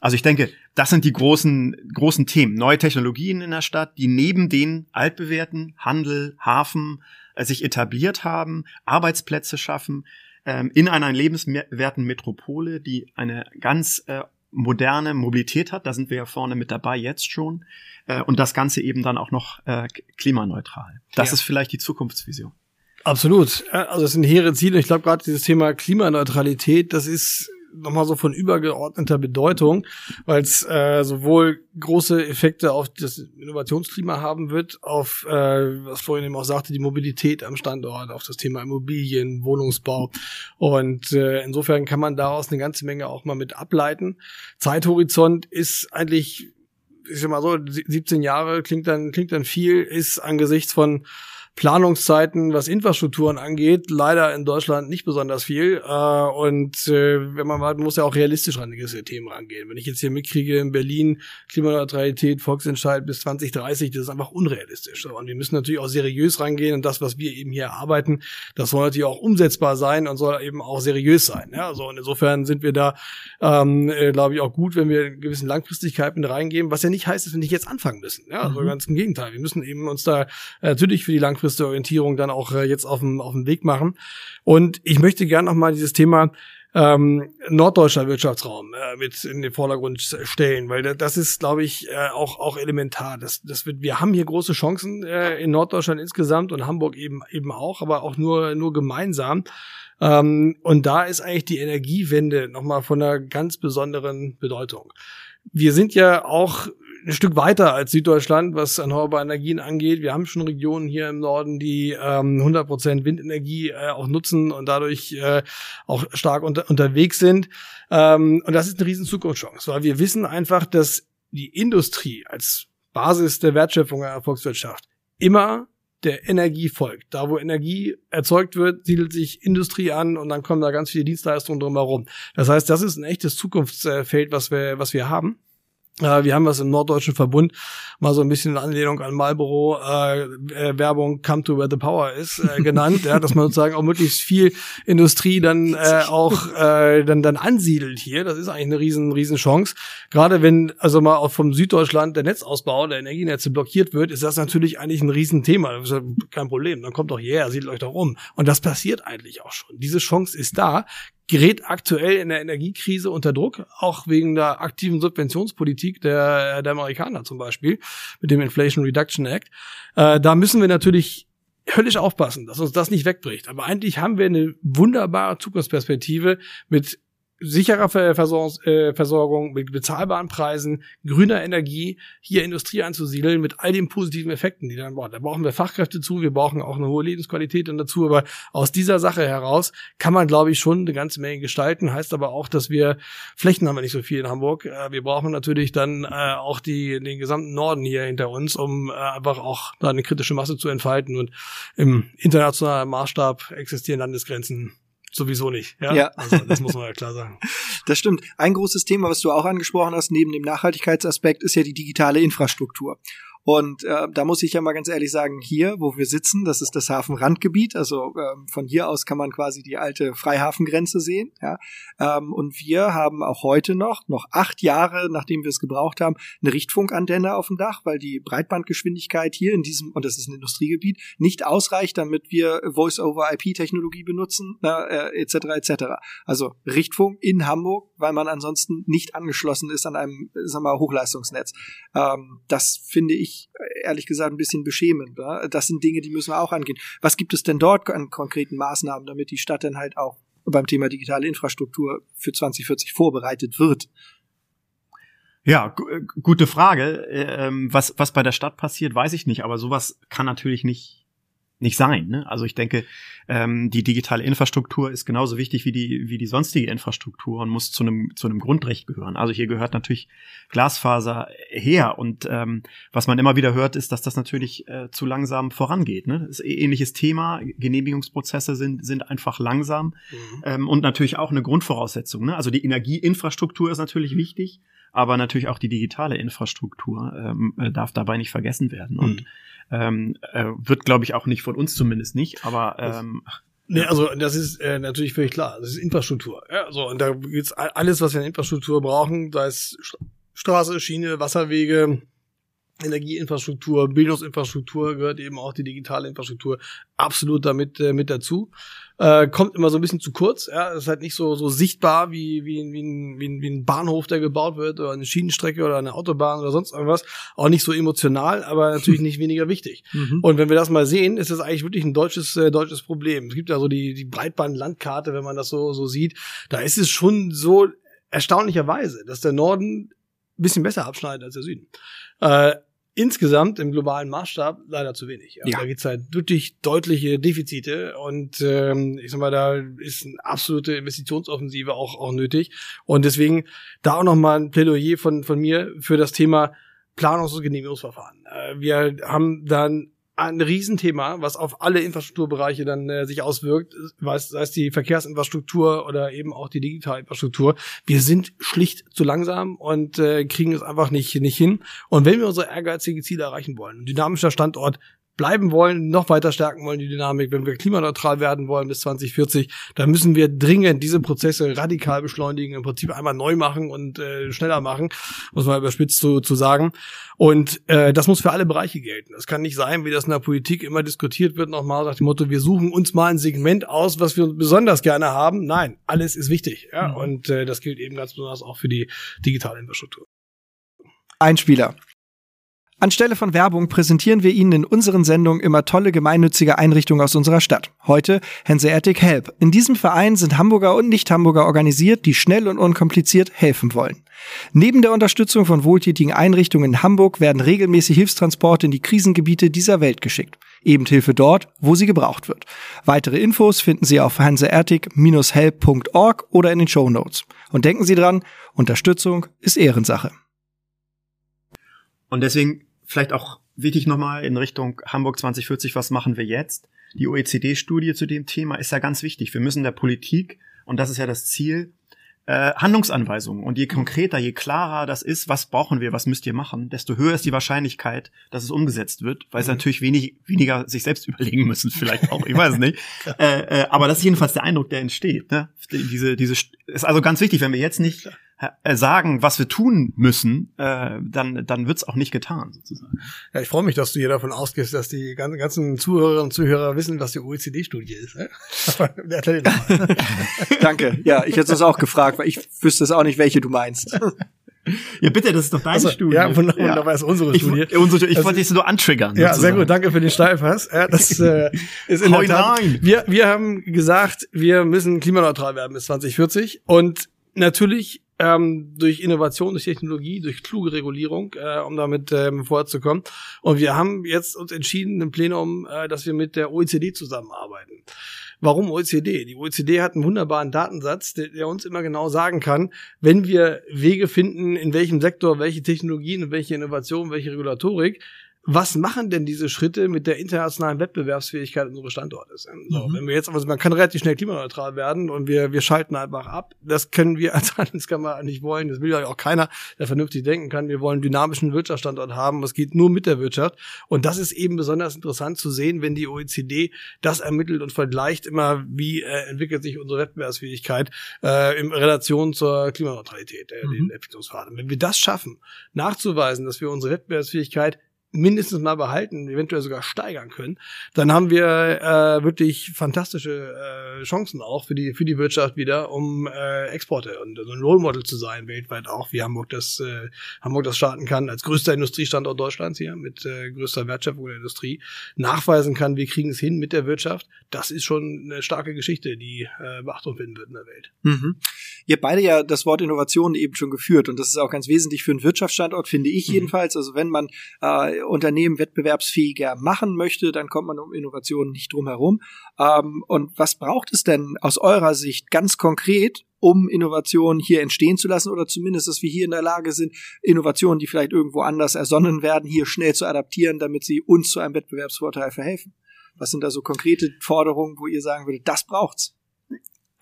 Also ich denke, das sind die großen, großen Themen. Neue Technologien in der Stadt, die neben den altbewährten Handel, Hafen äh, sich etabliert haben, Arbeitsplätze schaffen, ähm, in einer lebenswerten Metropole, die eine ganz äh, moderne Mobilität hat. Da sind wir ja vorne mit dabei jetzt schon. Äh, und das Ganze eben dann auch noch äh, klimaneutral. Das ja. ist vielleicht die Zukunftsvision. Absolut. Also das sind hehre Ziele. Ich glaube gerade dieses Thema Klimaneutralität, das ist nochmal so von übergeordneter Bedeutung, weil es äh, sowohl große Effekte auf das Innovationsklima haben wird, auf, äh, was Florian eben auch sagte, die Mobilität am Standort, auf das Thema Immobilien, Wohnungsbau. Und äh, insofern kann man daraus eine ganze Menge auch mal mit ableiten. Zeithorizont ist eigentlich, ich sag mal so, 17 Jahre klingt dann, klingt dann viel, ist angesichts von Planungszeiten, was Infrastrukturen angeht, leider in Deutschland nicht besonders viel. Äh, und äh, wenn man mal, muss ja auch realistisch an gewisse Themen rangehen. Wenn ich jetzt hier mitkriege in Berlin Klimaneutralität, Volksentscheid bis 2030, das ist einfach unrealistisch. Und wir müssen natürlich auch seriös rangehen und das, was wir eben hier erarbeiten, das soll natürlich auch umsetzbar sein und soll eben auch seriös sein. Ja, so und insofern sind wir da, ähm, äh, glaube ich, auch gut, wenn wir in gewissen Langfristigkeiten reingehen, was ja nicht heißt, dass wir nicht jetzt anfangen müssen. Ja, also mhm. ganz im Gegenteil. Wir müssen eben uns da äh, natürlich für die Langfristigkeit langfristige Orientierung dann auch äh, jetzt auf dem, auf dem Weg machen. Und ich möchte gerne noch mal dieses Thema ähm, norddeutscher Wirtschaftsraum äh, mit in den Vordergrund stellen, weil das ist, glaube ich, äh, auch auch elementar. Das, das wird, wir haben hier große Chancen äh, in Norddeutschland insgesamt und Hamburg eben eben auch, aber auch nur nur gemeinsam. Ähm, und da ist eigentlich die Energiewende nochmal von einer ganz besonderen Bedeutung. Wir sind ja auch ein Stück weiter als Süddeutschland, was erneuerbare Energien angeht. Wir haben schon Regionen hier im Norden, die ähm, 100% Windenergie äh, auch nutzen und dadurch äh, auch stark unter, unterwegs sind. Ähm, und das ist eine riesen Zukunftschance, weil wir wissen einfach, dass die Industrie als Basis der Wertschöpfung der Volkswirtschaft immer der Energie folgt. Da, wo Energie erzeugt wird, siedelt sich Industrie an und dann kommen da ganz viele Dienstleistungen drumherum. Das heißt, das ist ein echtes Zukunftsfeld, was wir, was wir haben. Äh, wir haben was im Norddeutschen Verbund mal so ein bisschen in Anlehnung an Marlboro äh, äh, Werbung Come to where the power is äh, genannt, ja, dass man sozusagen auch möglichst viel Industrie dann äh, auch äh, dann dann ansiedelt hier. Das ist eigentlich eine riesen riesen Chance. Gerade wenn also mal auch vom Süddeutschland der Netzausbau der Energienetze blockiert wird, ist das natürlich eigentlich ein Riesenthema. Das ist ja kein Problem. Dann kommt doch hierher, siedelt euch doch um. Und das passiert eigentlich auch schon. Diese Chance ist da gerät aktuell in der Energiekrise unter Druck, auch wegen der aktiven Subventionspolitik der, der Amerikaner zum Beispiel, mit dem Inflation Reduction Act. Äh, da müssen wir natürlich höllisch aufpassen, dass uns das nicht wegbricht. Aber eigentlich haben wir eine wunderbare Zukunftsperspektive mit sicherer äh, Versorgung mit bezahlbaren Preisen, grüner Energie, hier Industrie anzusiedeln mit all den positiven Effekten, die dann, boah, da brauchen wir Fachkräfte zu, wir brauchen auch eine hohe Lebensqualität dann dazu, aber aus dieser Sache heraus kann man, glaube ich, schon eine ganze Menge gestalten, heißt aber auch, dass wir, Flächen haben wir nicht so viel in Hamburg, äh, wir brauchen natürlich dann äh, auch die, den gesamten Norden hier hinter uns, um einfach auch da eine kritische Masse zu entfalten. Und im internationalen Maßstab existieren Landesgrenzen sowieso nicht. Ja? ja. Also das muss man ja klar sagen. Das stimmt. Ein großes Thema, was du auch angesprochen hast, neben dem Nachhaltigkeitsaspekt, ist ja die digitale Infrastruktur. Und äh, da muss ich ja mal ganz ehrlich sagen, hier, wo wir sitzen, das ist das Hafenrandgebiet. Also ähm, von hier aus kann man quasi die alte Freihafengrenze sehen. Ja? Ähm, und wir haben auch heute noch, noch acht Jahre, nachdem wir es gebraucht haben, eine Richtfunkantenne auf dem Dach, weil die Breitbandgeschwindigkeit hier in diesem, und das ist ein Industriegebiet, nicht ausreicht, damit wir Voice-over-IP-Technologie benutzen, na, äh, etc. etc. Also Richtfunk in Hamburg, weil man ansonsten nicht angeschlossen ist an einem, sagen wir mal, Hochleistungsnetz. Ähm, das finde ich ehrlich gesagt ein bisschen beschämend. Ja? Das sind Dinge, die müssen wir auch angehen. Was gibt es denn dort an konkreten Maßnahmen, damit die Stadt dann halt auch beim Thema digitale Infrastruktur für 2040 vorbereitet wird? Ja, gute Frage. Ähm, was, was bei der Stadt passiert, weiß ich nicht, aber sowas kann natürlich nicht nicht sein. Ne? Also ich denke, ähm, die digitale Infrastruktur ist genauso wichtig wie die wie die sonstige Infrastruktur und muss zu einem zu einem Grundrecht gehören. Also hier gehört natürlich Glasfaser her und ähm, was man immer wieder hört, ist, dass das natürlich äh, zu langsam vorangeht. Ne? Das ist ein ähnliches Thema. Genehmigungsprozesse sind sind einfach langsam mhm. ähm, und natürlich auch eine Grundvoraussetzung. Ne? Also die Energieinfrastruktur ist natürlich wichtig aber natürlich auch die digitale Infrastruktur ähm, äh, darf dabei nicht vergessen werden. Und mhm. ähm, äh, wird, glaube ich, auch nicht von uns zumindest nicht, aber ähm, Nee, also das ist äh, natürlich völlig klar. Das ist Infrastruktur. Ja, so, und da gibt's alles, was wir in Infrastruktur brauchen. Da ist Straße, Schiene, Wasserwege, Energieinfrastruktur, Bildungsinfrastruktur gehört eben auch die digitale Infrastruktur absolut damit äh, mit dazu. Äh, kommt immer so ein bisschen zu kurz. Ja, ist halt nicht so so sichtbar wie wie, wie, ein, wie, ein, wie ein Bahnhof, der gebaut wird oder eine Schienenstrecke oder eine Autobahn oder sonst irgendwas. Auch nicht so emotional, aber natürlich nicht weniger wichtig. Mhm. Und wenn wir das mal sehen, ist das eigentlich wirklich ein deutsches äh, deutsches Problem. Es gibt ja so die die Breitbandlandkarte, wenn man das so so sieht. Da ist es schon so erstaunlicherweise, dass der Norden bisschen besser abschneiden als der Süden. Äh, insgesamt im globalen Maßstab leider zu wenig. Also ja. Da gibt's halt wirklich deutliche Defizite und ähm, ich sag mal, da ist eine absolute Investitionsoffensive auch, auch nötig. Und deswegen da auch nochmal ein Plädoyer von, von mir für das Thema Planungs- und Genehmigungsverfahren. Äh, wir haben dann ein Riesenthema, was auf alle Infrastrukturbereiche dann äh, sich auswirkt, sei es die Verkehrsinfrastruktur oder eben auch die Digitalinfrastruktur. Wir sind schlicht zu langsam und äh, kriegen es einfach nicht, nicht hin. Und wenn wir unsere ehrgeizigen Ziele erreichen wollen, dynamischer Standort bleiben wollen, noch weiter stärken wollen, die Dynamik, wenn wir klimaneutral werden wollen bis 2040, dann müssen wir dringend diese Prozesse radikal beschleunigen, im Prinzip einmal neu machen und äh, schneller machen, muss man überspitzt zu, zu sagen. Und äh, das muss für alle Bereiche gelten. Das kann nicht sein, wie das in der Politik immer diskutiert wird, nochmal nach dem Motto, wir suchen uns mal ein Segment aus, was wir besonders gerne haben. Nein, alles ist wichtig. Ja? Mhm. Und äh, das gilt eben ganz besonders auch für die digitale Infrastruktur. Einspieler. Anstelle von Werbung präsentieren wir Ihnen in unseren Sendungen immer tolle gemeinnützige Einrichtungen aus unserer Stadt. Heute Hanseatic Help. In diesem Verein sind Hamburger und Nicht-Hamburger organisiert, die schnell und unkompliziert helfen wollen. Neben der Unterstützung von wohltätigen Einrichtungen in Hamburg werden regelmäßig Hilfstransporte in die Krisengebiete dieser Welt geschickt. Eben Hilfe dort, wo sie gebraucht wird. Weitere Infos finden Sie auf hanseatic-help.org oder in den Show Notes. Und denken Sie dran, Unterstützung ist Ehrensache. Und deswegen vielleicht auch wichtig nochmal in Richtung Hamburg 2040, was machen wir jetzt? Die OECD-Studie zu dem Thema ist ja ganz wichtig. Wir müssen der Politik, und das ist ja das Ziel, äh, Handlungsanweisungen. Und je konkreter, je klarer das ist, was brauchen wir, was müsst ihr machen, desto höher ist die Wahrscheinlichkeit, dass es umgesetzt wird, weil mhm. sie natürlich wenig, weniger sich selbst überlegen müssen, vielleicht auch, ich weiß es nicht. äh, äh, aber das ist jedenfalls der Eindruck, der entsteht. Ne? Diese, diese ist also ganz wichtig, wenn wir jetzt nicht sagen, was wir tun müssen, äh, dann, dann wird's auch nicht getan, sozusagen. Ja, ich freue mich, dass du hier davon ausgehst, dass die ganzen Zuhörerinnen und Zuhörer wissen, was die OECD-Studie ist. Ne? Danke. Ja, ich hätte es auch gefragt, weil ich wüsste es auch nicht, welche du meinst. Ja, bitte, das ist doch deine also, Studie. Ja, wunderbar, ja. ist unsere Studie. Ich, unsere, ich wollte dich nur antriggern. Ja, sozusagen. sehr gut, danke für den Steilpass. Ja, das äh, ist in der Tat, wir, wir haben gesagt, wir müssen klimaneutral werden bis 2040 und natürlich ähm, durch Innovation, durch Technologie, durch kluge Regulierung, äh, um damit ähm, vorzukommen. Und wir haben jetzt uns entschieden im Plenum, äh, dass wir mit der OECD zusammenarbeiten. Warum OECD? Die OECD hat einen wunderbaren Datensatz, der, der, uns immer genau sagen kann, wenn wir Wege finden, in welchem Sektor welche Technologien welche Innovation, welche Regulatorik was machen denn diese Schritte mit der internationalen Wettbewerbsfähigkeit unseres Standortes? So, Mhm. Wenn wir jetzt, also man kann relativ schnell klimaneutral werden und wir, wir schalten einfach ab. Das können wir als Handelskammer nicht wollen. Das will ja auch keiner, der vernünftig denken kann. Wir wollen einen dynamischen Wirtschaftsstandort haben. Es geht nur mit der Wirtschaft. Und das ist eben besonders interessant zu sehen, wenn die OECD das ermittelt und vergleicht immer, wie äh, entwickelt sich unsere Wettbewerbsfähigkeit äh, in Relation zur Klimaneutralität, äh, Mhm. den Entwicklungsphasen. Wenn wir das schaffen, nachzuweisen, dass wir unsere Wettbewerbsfähigkeit mindestens mal behalten, eventuell sogar steigern können, dann haben wir äh, wirklich fantastische äh, Chancen auch für die für die Wirtschaft wieder, um äh, Exporte und so ein Role Model zu sein weltweit auch, wie Hamburg das äh, Hamburg das starten kann als größter Industriestandort Deutschlands hier mit äh, größter Wertschöpfung der Industrie nachweisen kann, wir kriegen es hin mit der Wirtschaft. Das ist schon eine starke Geschichte, die äh, Beachtung finden wird in der Welt. Mhm. Ihr habt beide ja das Wort Innovation eben schon geführt und das ist auch ganz wesentlich für einen Wirtschaftsstandort, finde ich Mhm. jedenfalls. Also wenn man äh, Unternehmen wettbewerbsfähiger machen möchte, dann kommt man um Innovation nicht drum herum. Ähm, und was braucht es denn aus eurer Sicht ganz konkret, um Innovationen hier entstehen zu lassen oder zumindest, dass wir hier in der Lage sind, Innovationen, die vielleicht irgendwo anders ersonnen werden, hier schnell zu adaptieren, damit sie uns zu einem Wettbewerbsvorteil verhelfen? Was sind da so konkrete Forderungen, wo ihr sagen würdet, das braucht's?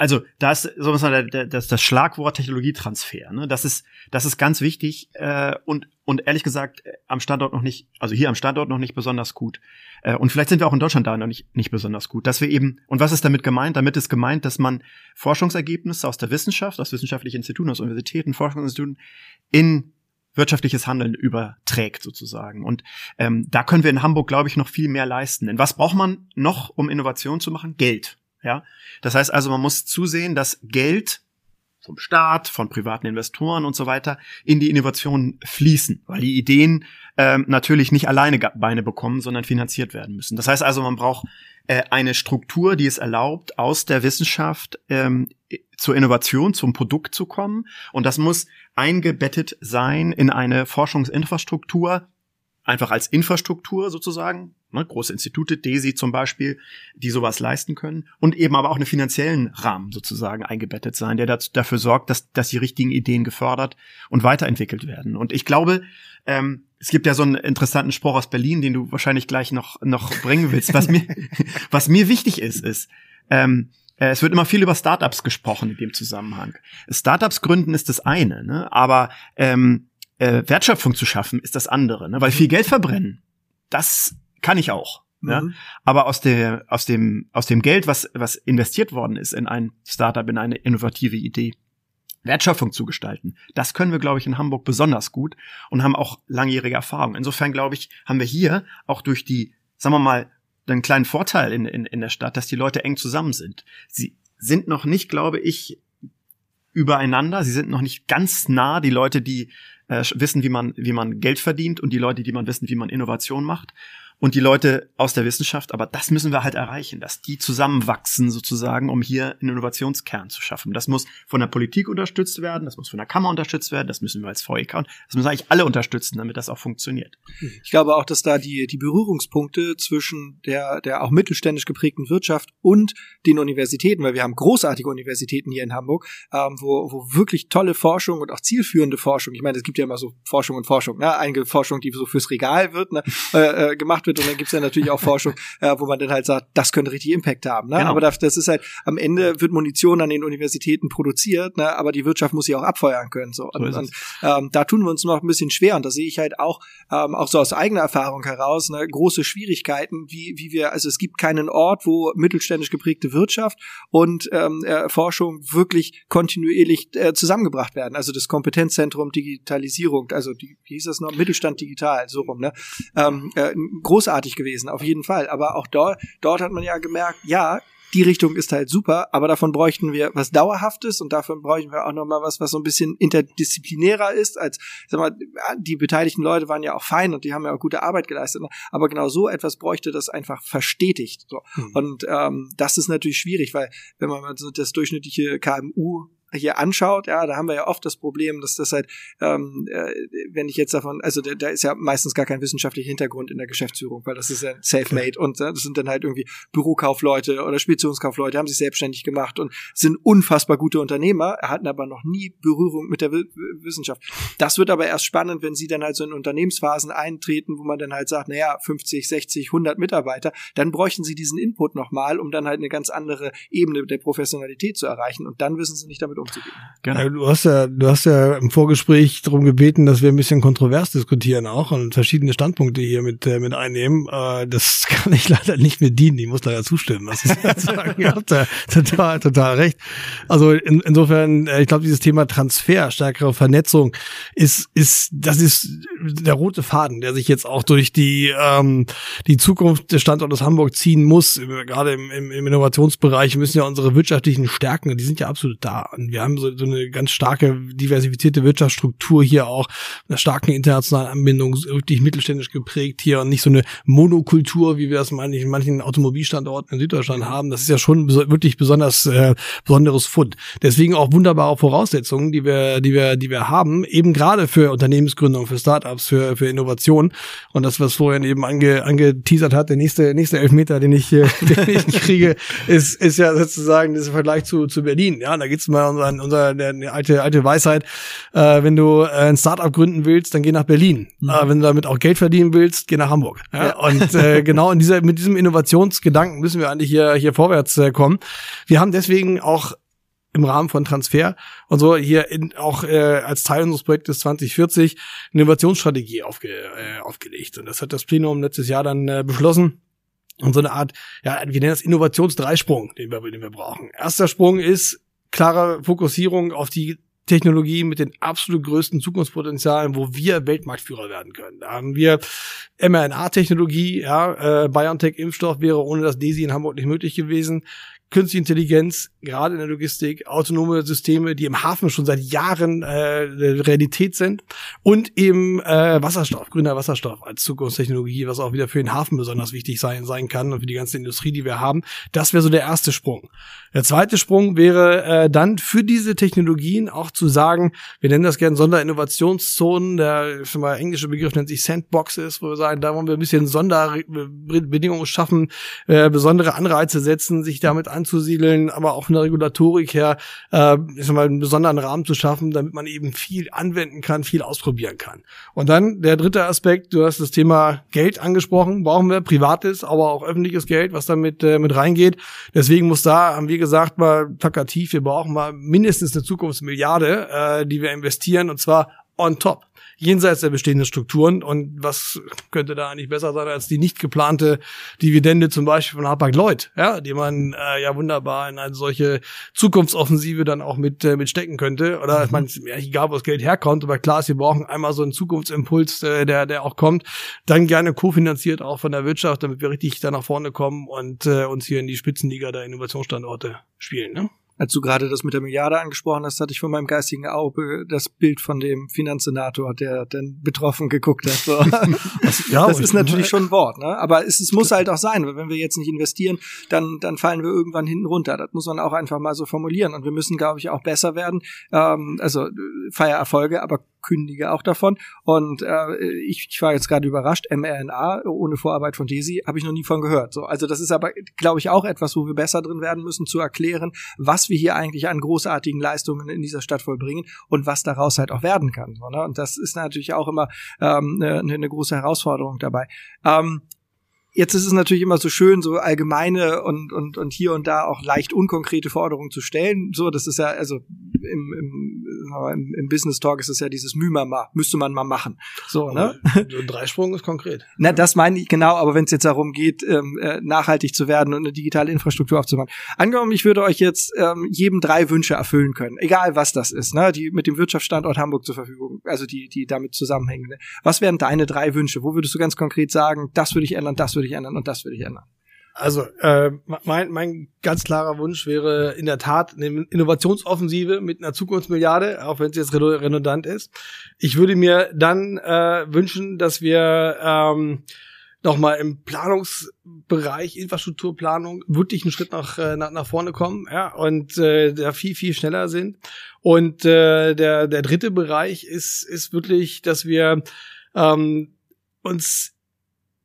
Also, da ist so was das, das Schlagwort Technologietransfer. Ne? Das ist das ist ganz wichtig äh, und und ehrlich gesagt äh, am Standort noch nicht, also hier am Standort noch nicht besonders gut. Äh, und vielleicht sind wir auch in Deutschland da noch nicht nicht besonders gut. Dass wir eben und was ist damit gemeint? Damit ist gemeint, dass man Forschungsergebnisse aus der Wissenschaft, aus wissenschaftlichen Instituten, aus Universitäten, Forschungsinstituten in wirtschaftliches Handeln überträgt sozusagen. Und ähm, da können wir in Hamburg, glaube ich, noch viel mehr leisten. Denn was braucht man noch, um Innovation zu machen? Geld. Ja, das heißt also, man muss zusehen, dass Geld vom Staat, von privaten Investoren und so weiter in die Innovation fließen, weil die Ideen ähm, natürlich nicht alleine Beine bekommen, sondern finanziert werden müssen. Das heißt also, man braucht äh, eine Struktur, die es erlaubt, aus der Wissenschaft ähm, zur Innovation, zum Produkt zu kommen. Und das muss eingebettet sein in eine Forschungsinfrastruktur, einfach als Infrastruktur sozusagen, ne, große Institute, DESI zum Beispiel, die sowas leisten können und eben aber auch einen finanziellen Rahmen sozusagen eingebettet sein, der dazu, dafür sorgt, dass, dass die richtigen Ideen gefördert und weiterentwickelt werden. Und ich glaube, ähm, es gibt ja so einen interessanten Spruch aus Berlin, den du wahrscheinlich gleich noch, noch bringen willst. Was mir, was mir wichtig ist, ist, ähm, äh, es wird immer viel über Startups gesprochen in dem Zusammenhang. Startups gründen ist das eine, ne? aber ähm, äh, Wertschöpfung zu schaffen ist das andere, ne? weil viel Geld verbrennen, das kann ich auch. Ja? Mhm. Aber aus der, aus dem, aus dem Geld, was, was investiert worden ist in ein Startup, in eine innovative Idee, Wertschöpfung zu gestalten. Das können wir, glaube ich, in Hamburg besonders gut und haben auch langjährige Erfahrung. Insofern, glaube ich, haben wir hier auch durch die, sagen wir mal, einen kleinen Vorteil in, in, in der Stadt, dass die Leute eng zusammen sind. Sie sind noch nicht, glaube ich, übereinander. Sie sind noch nicht ganz nah. Die Leute, die äh, wissen, wie man, wie man Geld verdient und die Leute, die man wissen, wie man Innovation macht und die Leute aus der Wissenschaft. Aber das müssen wir halt erreichen, dass die zusammenwachsen sozusagen, um hier einen Innovationskern zu schaffen. Das muss von der Politik unterstützt werden, das muss von der Kammer unterstützt werden, das müssen wir als VEK und das müssen eigentlich alle unterstützen, damit das auch funktioniert. Ich glaube auch, dass da die, die Berührungspunkte zwischen der, der auch mittelständisch geprägten Wirtschaft und den Universitäten, weil wir haben großartige Universitäten hier in Hamburg, ähm, wo, wo wirklich tolle Forschung und auch zielführende Forschung, ich meine, es gibt ja immer so Forschung und Forschung, ne? einige Forschung, die so fürs Regal wird, ne? äh, äh, gemacht wird und dann gibt's ja natürlich auch Forschung, äh, wo man dann halt sagt, das könnte richtig Impact haben. Ne? Genau. Aber das, das ist halt, am Ende wird Munition an den Universitäten produziert, ne? aber die Wirtschaft muss sie auch abfeuern können. So. So Und, ist und es. ähm, da tun wir uns noch ein bisschen schwer und da sehe ich halt auch, ähm, auch so aus eigener Erfahrung heraus, ne, große Schwierigkeiten, wie, wie wir, also es gibt keinen Ort, wo mittelständisch geprägte Wirtschaft und ähm, äh, Forschung wirklich kontinuierlich äh, zusammengebracht werden. Also das Kompetenzzentrum Digitalisierung, also die, wie hieß das noch, Mittelstand digital, so rum, ne? Ähm, äh, großartig gewesen, auf jeden Fall. Aber auch dort, dort hat man ja gemerkt, ja, die Richtung ist halt super, aber davon bräuchten wir was Dauerhaftes und davon bräuchten wir auch nochmal was, was so ein bisschen interdisziplinärer ist, als, sag mal, die beteiligten Leute waren ja auch fein und die haben ja auch gute Arbeit geleistet, ne? aber genau so etwas bräuchte das einfach verstetigt. So. Mhm. Und ähm, das ist natürlich schwierig, weil wenn man so das durchschnittliche KMU hier anschaut, ja, da haben wir ja oft das Problem, dass das halt, ähm, äh, wenn ich jetzt davon, also da, da ist ja meistens gar kein wissenschaftlicher Hintergrund in der Geschäftsführung, weil das ist ja self-made und äh, das sind dann halt irgendwie Bürokaufleute oder Speditionskaufleute, haben sich selbstständig gemacht und sind unfassbar gute Unternehmer, hatten aber noch nie Berührung mit der Wissenschaft. Das wird aber erst spannend, wenn sie dann halt so in Unternehmensphasen eintreten, wo man dann halt sagt, naja, 50, 60, 100 Mitarbeiter, dann bräuchten sie diesen Input nochmal, um dann halt eine ganz andere Ebene der Professionalität zu erreichen und dann wissen sie nicht damit umzugehen. Genau. Du hast ja, du hast ja im Vorgespräch darum gebeten, dass wir ein bisschen kontrovers diskutieren auch und verschiedene Standpunkte hier mit, äh, mit einnehmen. Äh, das kann ich leider nicht mit dienen. Ich muss leider zustimmen. Das ist sagen, ihr habt da total, total recht. Also in, insofern, äh, ich glaube, dieses Thema Transfer, stärkere Vernetzung ist, ist, das ist der rote Faden, der sich jetzt auch durch die, ähm, die Zukunft des Standortes Hamburg ziehen muss. Gerade im, im, im Innovationsbereich müssen ja unsere wirtschaftlichen Stärken, die sind ja absolut da. Und wir haben so, so eine ganz starke diversifizierte Wirtschaftsstruktur hier auch, eine starke internationale Anbindung, wirklich mittelständisch geprägt hier und nicht so eine Monokultur, wie wir das in manchen Automobilstandorten in Süddeutschland haben. Das ist ja schon wirklich besonders äh, besonderes Fund. Deswegen auch wunderbare Voraussetzungen, die wir, die wir, die wir haben, eben gerade für Unternehmensgründung, für Startups, für, für Innovation. Und das, was vorhin eben ange, angeteasert hat, der nächste, nächste Elfmeter, den ich, den ich kriege, ist, ist ja sozusagen dieser Vergleich zu, zu Berlin. Ja, da geht's mal unser, unser der, alte, alte Weisheit. Äh, wenn du äh, ein Startup gründen willst, dann geh nach Berlin. Mhm. Äh, wenn du damit auch Geld verdienen willst, geh nach Hamburg. Ja? ja. Und äh, genau in dieser, mit diesem Innovationsgedanken müssen wir eigentlich hier, hier vorwärts äh, kommen. Wir haben deswegen auch im Rahmen von Transfer und so hier in, auch äh, als Teil unseres Projektes 2040 eine Innovationsstrategie aufge, äh, aufgelegt. Und das hat das Plenum letztes Jahr dann äh, beschlossen. Und so eine Art, ja, wir nennen das Innovationsdreisprung, den wir, den wir brauchen. Erster Sprung ist klare Fokussierung auf die Technologie mit den absolut größten Zukunftspotenzialen, wo wir Weltmarktführer werden können. Da haben wir mRNA-Technologie, ja, äh, BioNTech-Impfstoff wäre ohne das DESI in Hamburg nicht möglich gewesen künstliche Intelligenz, gerade in der Logistik, autonome Systeme, die im Hafen schon seit Jahren äh, Realität sind und eben äh, Wasserstoff, grüner Wasserstoff als Zukunftstechnologie, was auch wieder für den Hafen besonders wichtig sein, sein kann und für die ganze Industrie, die wir haben. Das wäre so der erste Sprung. Der zweite Sprung wäre äh, dann für diese Technologien auch zu sagen, wir nennen das gerne Sonderinnovationszonen, der schon mal englische Begriff nennt sich Sandboxes, wo wir sagen, da wollen wir ein bisschen Sonderbedingungen schaffen, äh, besondere Anreize setzen, sich damit an anzusiedeln, aber auch von der Regulatorik her, äh, ich sag mal, einen besonderen Rahmen zu schaffen, damit man eben viel anwenden kann, viel ausprobieren kann. Und dann der dritte Aspekt, du hast das Thema Geld angesprochen, brauchen wir privates, aber auch öffentliches Geld, was damit äh, mit reingeht. Deswegen muss da, haben wir gesagt, mal plakativ, wir brauchen mal mindestens eine Zukunftsmilliarde, äh, die wir investieren, und zwar on top jenseits der bestehenden Strukturen. Und was könnte da eigentlich besser sein als die nicht geplante Dividende zum Beispiel von Hapag-Lloyd, ja, die man äh, ja wunderbar in eine solche Zukunftsoffensive dann auch mit, äh, mit stecken könnte. Oder mhm. ich meine, ja, egal, wo das Geld herkommt, aber klar ist, wir brauchen einmal so einen Zukunftsimpuls, äh, der, der auch kommt. Dann gerne kofinanziert auch von der Wirtschaft, damit wir richtig da nach vorne kommen und äh, uns hier in die Spitzenliga der Innovationsstandorte spielen. Ne? Als du gerade das mit der Milliarde angesprochen hast, hatte ich von meinem geistigen Auge das Bild von dem Finanzsenator, der dann betroffen geguckt hat. So. ja, das ist natürlich schon ein Wort, ne? Aber es, es muss halt auch sein, weil wenn wir jetzt nicht investieren, dann, dann fallen wir irgendwann hinten runter. Das muss man auch einfach mal so formulieren. Und wir müssen, glaube ich, auch besser werden. Ähm, also Feiererfolge, aber kündige auch davon. Und äh, ich, ich war jetzt gerade überrascht, mRNA ohne Vorarbeit von Desi habe ich noch nie von gehört. So, also das ist aber, glaube ich, auch etwas, wo wir besser drin werden müssen, zu erklären, was wir hier eigentlich an großartigen Leistungen in dieser Stadt vollbringen und was daraus halt auch werden kann. So, ne? Und das ist natürlich auch immer ähm, eine, eine große Herausforderung dabei. Ähm, Jetzt ist es natürlich immer so schön, so allgemeine und, und, und hier und da auch leicht unkonkrete Forderungen zu stellen. So, das ist ja, also im, im, im, im Business Talk ist es ja dieses Mühe mal, müsste man mal machen. So, ne? Ein Dreisprung ist konkret. Na, das meine ich genau, aber wenn es jetzt darum geht, ähm, äh, nachhaltig zu werden und eine digitale Infrastruktur aufzubauen. Angenommen, ich würde euch jetzt ähm, jedem drei Wünsche erfüllen können, egal was das ist, ne? Die mit dem Wirtschaftsstandort Hamburg zur Verfügung, also die, die damit zusammenhängen. Ne? Was wären deine drei Wünsche? Wo würdest du ganz konkret sagen, das würde ich ändern, das würde würde ich ändern und das würde ich ändern. Also äh, mein, mein ganz klarer Wunsch wäre in der Tat eine Innovationsoffensive mit einer Zukunftsmilliarde, auch wenn es jetzt redundant ist. Ich würde mir dann äh, wünschen, dass wir ähm, nochmal im Planungsbereich, Infrastrukturplanung, wirklich einen Schritt nach, äh, nach, nach vorne kommen, ja, und äh, da viel, viel schneller sind. Und äh, der, der dritte Bereich ist, ist wirklich, dass wir ähm, uns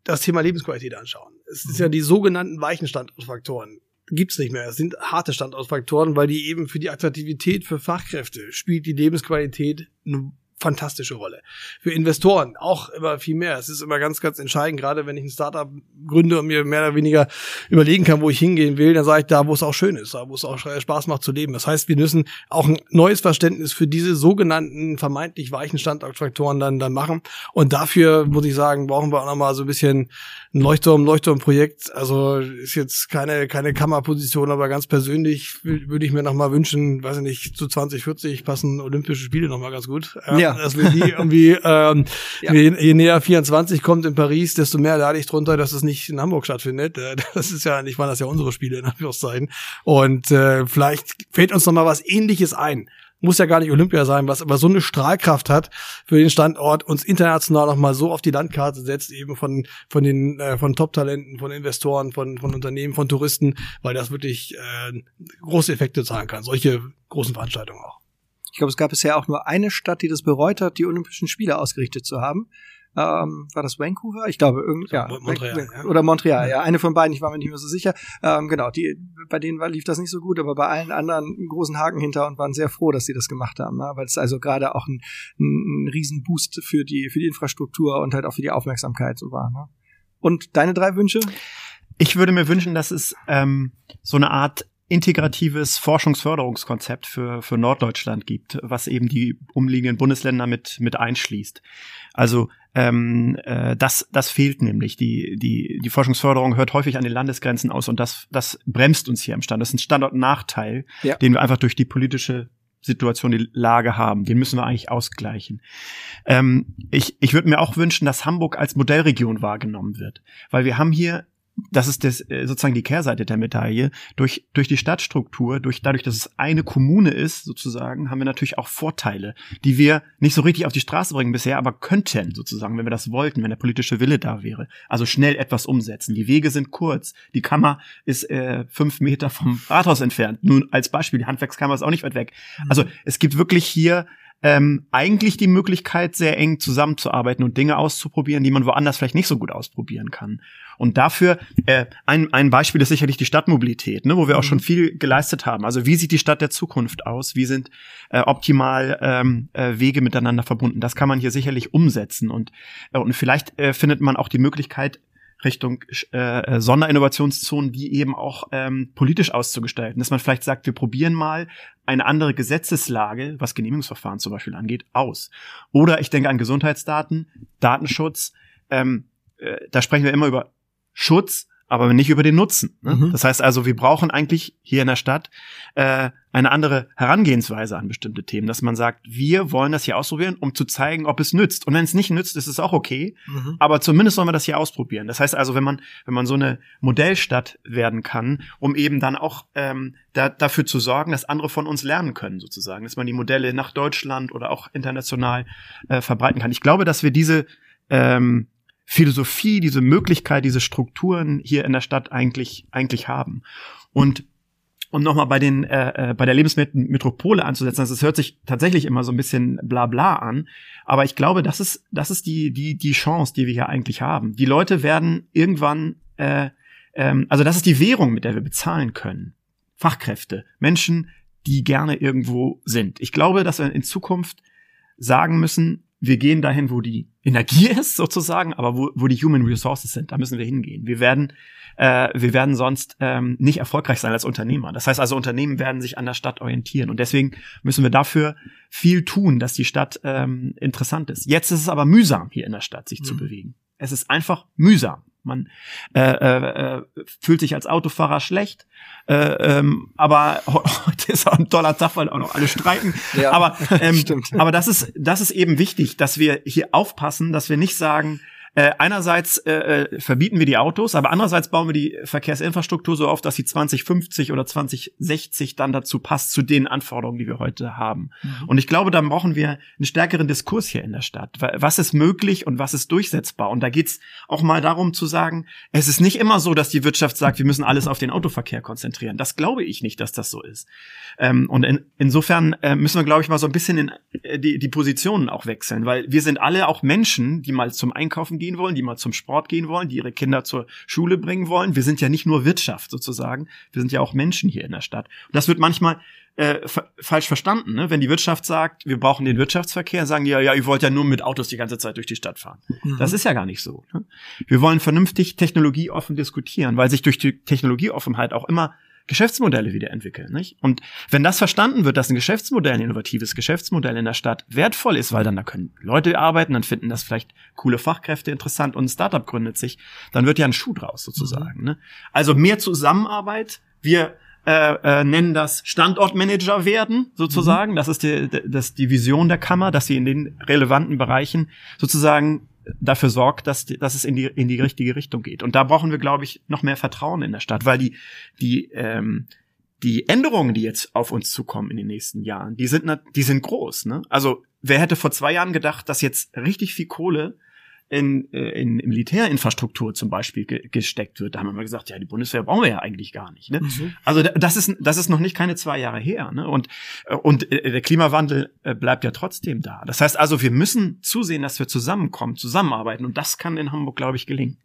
das Thema Lebensqualität anschauen. Es ist ja die sogenannten weichen Standortfaktoren gibt's nicht mehr. Es sind harte Standortfaktoren, weil die eben für die Attraktivität für Fachkräfte spielt die Lebensqualität eine fantastische Rolle. Für Investoren auch immer viel mehr. Es ist immer ganz, ganz entscheidend, gerade wenn ich ein Startup gründe und mir mehr oder weniger überlegen kann, wo ich hingehen will, dann sage ich da, wo es auch schön ist, da wo es auch Spaß macht zu leben. Das heißt, wir müssen auch ein neues Verständnis für diese sogenannten vermeintlich weichen Standortfaktoren dann, dann machen. Und dafür, muss ich sagen, brauchen wir auch nochmal so ein bisschen ein Leuchtturm, Leuchtturmprojekt. Also ist jetzt keine, keine Kammerposition, aber ganz persönlich würde ich mir nochmal wünschen, weiß ich nicht, zu 2040 passen Olympische Spiele nochmal ganz gut. Ja. ja. Dass wir die irgendwie, ähm, ja. je, je näher 24 kommt in Paris, desto mehr lade ich drunter, dass es nicht in Hamburg stattfindet. Äh, das ist ja, nicht waren das ja unsere Spiele in Anführungszeichen. Und äh, vielleicht fällt uns nochmal was ähnliches ein muss ja gar nicht Olympia sein, was aber so eine Strahlkraft hat für den Standort, uns international nochmal so auf die Landkarte setzt, eben von, von den, äh, von Top-Talenten, von Investoren, von, von Unternehmen, von Touristen, weil das wirklich äh, große Effekte zahlen kann. Solche großen Veranstaltungen auch. Ich glaube, es gab bisher auch nur eine Stadt, die das bereut hat, die Olympischen Spiele ausgerichtet zu haben ähm, war das Vancouver? Ich glaube, irgend, ja, Montreal, ja. oder Montreal, ja. eine von beiden, ich war mir nicht mehr so sicher. Ähm, genau, die, bei denen war, lief das nicht so gut, aber bei allen anderen einen großen Haken hinter und waren sehr froh, dass sie das gemacht haben, ne? weil es also gerade auch ein, ein, ein Riesenboost für die, für die Infrastruktur und halt auch für die Aufmerksamkeit so war. Ne? Und deine drei Wünsche? Ich würde mir wünschen, dass es ähm, so eine Art integratives Forschungsförderungskonzept für, für Norddeutschland gibt, was eben die umliegenden Bundesländer mit, mit einschließt. Also ähm, äh, das, das fehlt nämlich. Die, die, die Forschungsförderung hört häufig an den Landesgrenzen aus und das, das bremst uns hier im Stand. Das ist ein Standortnachteil, ja. den wir einfach durch die politische Situation, die Lage haben. Den müssen wir eigentlich ausgleichen. Ähm, ich ich würde mir auch wünschen, dass Hamburg als Modellregion wahrgenommen wird, weil wir haben hier das ist das, äh, sozusagen die Kehrseite der Medaille. Durch, durch die Stadtstruktur, durch, dadurch, dass es eine Kommune ist, sozusagen, haben wir natürlich auch Vorteile, die wir nicht so richtig auf die Straße bringen bisher, aber könnten, sozusagen, wenn wir das wollten, wenn der politische Wille da wäre. Also schnell etwas umsetzen. Die Wege sind kurz. Die Kammer ist äh, fünf Meter vom Rathaus entfernt. Nun als Beispiel, die Handwerkskammer ist auch nicht weit weg. Also es gibt wirklich hier ähm, eigentlich die Möglichkeit, sehr eng zusammenzuarbeiten und Dinge auszuprobieren, die man woanders vielleicht nicht so gut ausprobieren kann. Und dafür, äh, ein, ein Beispiel ist sicherlich die Stadtmobilität, ne, wo wir auch schon mhm. viel geleistet haben. Also wie sieht die Stadt der Zukunft aus? Wie sind äh, optimal ähm, äh, Wege miteinander verbunden? Das kann man hier sicherlich umsetzen. Und, äh, und vielleicht äh, findet man auch die Möglichkeit, Richtung äh, äh, Sonderinnovationszonen, die eben auch ähm, politisch auszugestalten. Dass man vielleicht sagt, wir probieren mal eine andere Gesetzeslage, was Genehmigungsverfahren zum Beispiel angeht, aus. Oder ich denke an Gesundheitsdaten, Datenschutz. Ähm, äh, da sprechen wir immer über Schutz, aber nicht über den Nutzen. Ne? Mhm. Das heißt also, wir brauchen eigentlich hier in der Stadt äh, eine andere Herangehensweise an bestimmte Themen, dass man sagt, wir wollen das hier ausprobieren, um zu zeigen, ob es nützt. Und wenn es nicht nützt, ist es auch okay, mhm. aber zumindest sollen wir das hier ausprobieren. Das heißt also, wenn man wenn man so eine Modellstadt werden kann, um eben dann auch ähm, da, dafür zu sorgen, dass andere von uns lernen können, sozusagen, dass man die Modelle nach Deutschland oder auch international äh, verbreiten kann. Ich glaube, dass wir diese ähm, Philosophie, diese Möglichkeit, diese Strukturen hier in der Stadt eigentlich eigentlich haben. Und um nochmal bei den äh, äh, bei der Lebensmetropole anzusetzen, es hört sich tatsächlich immer so ein bisschen bla bla an, aber ich glaube, das ist das ist die die die Chance, die wir hier eigentlich haben. Die Leute werden irgendwann äh, ähm, also das ist die Währung, mit der wir bezahlen können. Fachkräfte, Menschen, die gerne irgendwo sind. Ich glaube, dass wir in Zukunft sagen müssen, wir gehen dahin, wo die Energie ist, sozusagen, aber wo, wo die Human Resources sind, da müssen wir hingehen. Wir werden, äh, wir werden sonst ähm, nicht erfolgreich sein als Unternehmer. Das heißt also, Unternehmen werden sich an der Stadt orientieren. Und deswegen müssen wir dafür viel tun, dass die Stadt ähm, interessant ist. Jetzt ist es aber mühsam, hier in der Stadt sich mhm. zu bewegen. Es ist einfach mühsam. Man äh, äh, äh, fühlt sich als Autofahrer schlecht, äh, ähm, aber heute ist auch ein toller Tag, weil auch noch alle streiken. Ja, aber ähm, stimmt. aber das ist das ist eben wichtig, dass wir hier aufpassen, dass wir nicht sagen, äh, einerseits äh, äh, verbieten wir die Autos, aber andererseits bauen wir die Verkehrsinfrastruktur so auf, dass sie 2050 oder 2060 dann dazu passt zu den Anforderungen, die wir heute haben. Mhm. Und ich glaube, da brauchen wir einen stärkeren Diskurs hier in der Stadt. Was ist möglich und was ist durchsetzbar? Und da geht's auch mal darum zu sagen, es ist nicht immer so, dass die Wirtschaft sagt, wir müssen alles auf den Autoverkehr konzentrieren. Das glaube ich nicht, dass das so ist. Ähm, und in, insofern äh, müssen wir, glaube ich, mal so ein bisschen in äh, die, die Positionen auch wechseln, weil wir sind alle auch Menschen, die mal zum Einkaufen gehen wollen, die mal zum Sport gehen wollen, die ihre Kinder zur Schule bringen wollen. Wir sind ja nicht nur Wirtschaft sozusagen, wir sind ja auch Menschen hier in der Stadt. Und das wird manchmal äh, falsch verstanden. Ne? Wenn die Wirtschaft sagt, wir brauchen den Wirtschaftsverkehr, sagen die ja, ja, ihr wollt ja nur mit Autos die ganze Zeit durch die Stadt fahren. Mhm. Das ist ja gar nicht so. Ne? Wir wollen vernünftig technologieoffen diskutieren, weil sich durch die Technologieoffenheit auch immer Geschäftsmodelle wieder entwickeln. Nicht? Und wenn das verstanden wird, dass ein Geschäftsmodell, ein innovatives Geschäftsmodell in der Stadt wertvoll ist, weil dann da können Leute arbeiten, dann finden das vielleicht coole Fachkräfte interessant und ein Startup gründet sich, dann wird ja ein Schuh draus sozusagen. Mhm. Ne? Also mehr Zusammenarbeit. Wir äh, äh, nennen das Standortmanager werden, sozusagen. Mhm. Das ist die, das die Vision der Kammer, dass sie in den relevanten Bereichen sozusagen dafür sorgt, dass, dass es in die, in die richtige Richtung geht. Und da brauchen wir, glaube ich, noch mehr Vertrauen in der Stadt, weil die, die, ähm, die Änderungen, die jetzt auf uns zukommen in den nächsten Jahren, die sind, die sind groß. Ne? Also wer hätte vor zwei Jahren gedacht, dass jetzt richtig viel Kohle in, äh, in, in Militärinfrastruktur zum Beispiel ge gesteckt wird. Da haben wir mal gesagt, ja, die Bundeswehr brauchen wir ja eigentlich gar nicht. Ne? Mhm. Also das ist, das ist noch nicht keine zwei Jahre her. Ne? Und, äh, und äh, der Klimawandel bleibt ja trotzdem da. Das heißt also, wir müssen zusehen, dass wir zusammenkommen, zusammenarbeiten. Und das kann in Hamburg, glaube ich, gelingen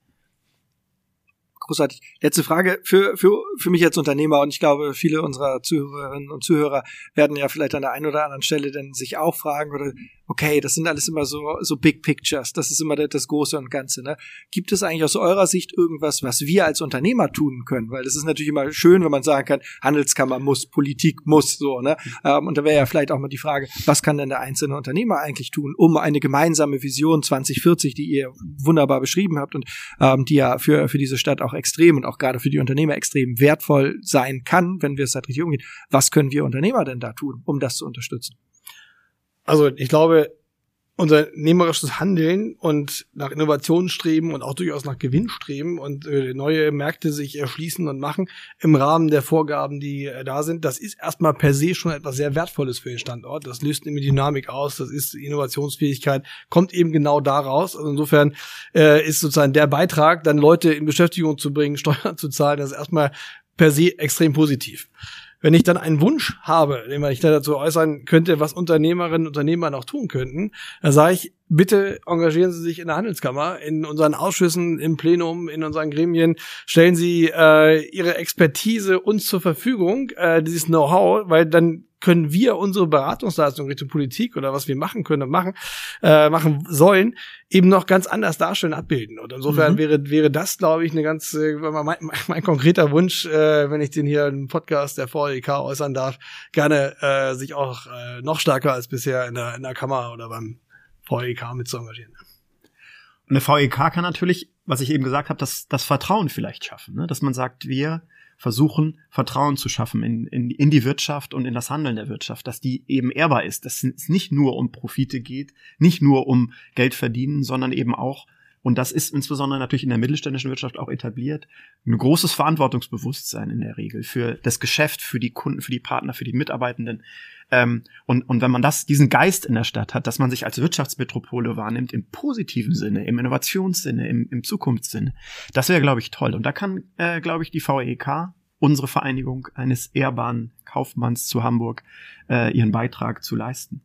großartig. Letzte Frage für, für, für mich als Unternehmer und ich glaube, viele unserer Zuhörerinnen und Zuhörer werden ja vielleicht an der einen oder anderen Stelle dann sich auch fragen oder okay, das sind alles immer so, so Big Pictures, das ist immer das Große und Ganze. Ne? Gibt es eigentlich aus eurer Sicht irgendwas, was wir als Unternehmer tun können? Weil das ist natürlich immer schön, wenn man sagen kann, Handelskammer muss, Politik muss, so, ne? Ähm, und da wäre ja vielleicht auch mal die Frage, was kann denn der einzelne Unternehmer eigentlich tun, um eine gemeinsame Vision 2040, die ihr wunderbar beschrieben habt und ähm, die ja für, für diese Stadt auch extrem und auch gerade für die Unternehmer extrem wertvoll sein kann, wenn wir es halt richtig umgehen. Was können wir Unternehmer denn da tun, um das zu unterstützen? Also ich glaube, unternehmerisches Handeln und nach Innovation streben und auch durchaus nach Gewinn streben und äh, neue Märkte sich erschließen und machen im Rahmen der Vorgaben, die äh, da sind, das ist erstmal per se schon etwas sehr Wertvolles für den Standort. Das löst immer Dynamik aus, das ist Innovationsfähigkeit, kommt eben genau daraus. Also insofern äh, ist sozusagen der Beitrag, dann Leute in Beschäftigung zu bringen, Steuern zu zahlen, das ist erstmal per se extrem positiv. Wenn ich dann einen Wunsch habe, den ich dazu äußern könnte, was Unternehmerinnen und Unternehmer noch tun könnten, dann sage ich, bitte engagieren Sie sich in der Handelskammer, in unseren Ausschüssen, im Plenum, in unseren Gremien, stellen Sie äh, Ihre Expertise uns zur Verfügung, äh, dieses Know-how, weil dann können wir unsere Beratungsleistung Richtung Politik oder was wir machen können und machen, äh, machen sollen, eben noch ganz anders darstellen, abbilden. Und insofern mhm. wäre, wäre das, glaube ich, eine ganz, äh, mein, mein, konkreter Wunsch, äh, wenn ich den hier im Podcast der VEK äußern darf, gerne äh, sich auch äh, noch stärker als bisher in der, in der Kammer oder beim VEK mit zu engagieren. Und eine VEK kann natürlich, was ich eben gesagt habe, das, das Vertrauen vielleicht schaffen, ne? dass man sagt, wir versuchen, Vertrauen zu schaffen in, in, in die Wirtschaft und in das Handeln der Wirtschaft, dass die eben ehrbar ist, dass es nicht nur um Profite geht, nicht nur um Geld verdienen, sondern eben auch und das ist insbesondere natürlich in der mittelständischen Wirtschaft auch etabliert, ein großes Verantwortungsbewusstsein in der Regel für das Geschäft, für die Kunden, für die Partner, für die Mitarbeitenden. Ähm, und, und wenn man das, diesen Geist in der Stadt hat, dass man sich als Wirtschaftsmetropole wahrnimmt, im positiven Sinne, im Innovationssinne, im, im Zukunftssinne, das wäre, glaube ich, toll. Und da kann, äh, glaube ich, die VEK, unsere Vereinigung eines ehrbaren Kaufmanns zu Hamburg, äh, ihren Beitrag zu leisten.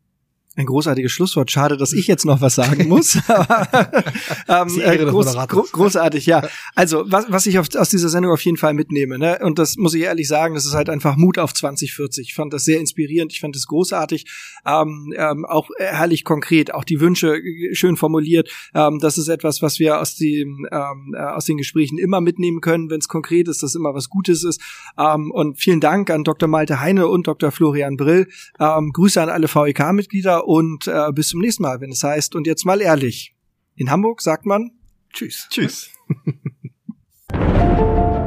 Ein großartiges Schlusswort. Schade, dass ich jetzt noch was sagen muss. ähm, äh, groß, gro großartig, ja. Also, was, was ich auf, aus dieser Sendung auf jeden Fall mitnehme, ne, und das muss ich ehrlich sagen, das ist halt einfach Mut auf 2040. Ich fand das sehr inspirierend, ich fand das großartig, ähm, ähm, auch herrlich konkret, auch die Wünsche schön formuliert. Ähm, das ist etwas, was wir aus, dem, ähm, äh, aus den Gesprächen immer mitnehmen können, wenn es konkret ist, dass immer was Gutes ist. Ähm, und vielen Dank an Dr. Malte Heine und Dr. Florian Brill. Ähm, Grüße an alle VEK-Mitglieder und äh, bis zum nächsten Mal, wenn es heißt, und jetzt mal ehrlich. In Hamburg sagt man Tschüss. Tschüss.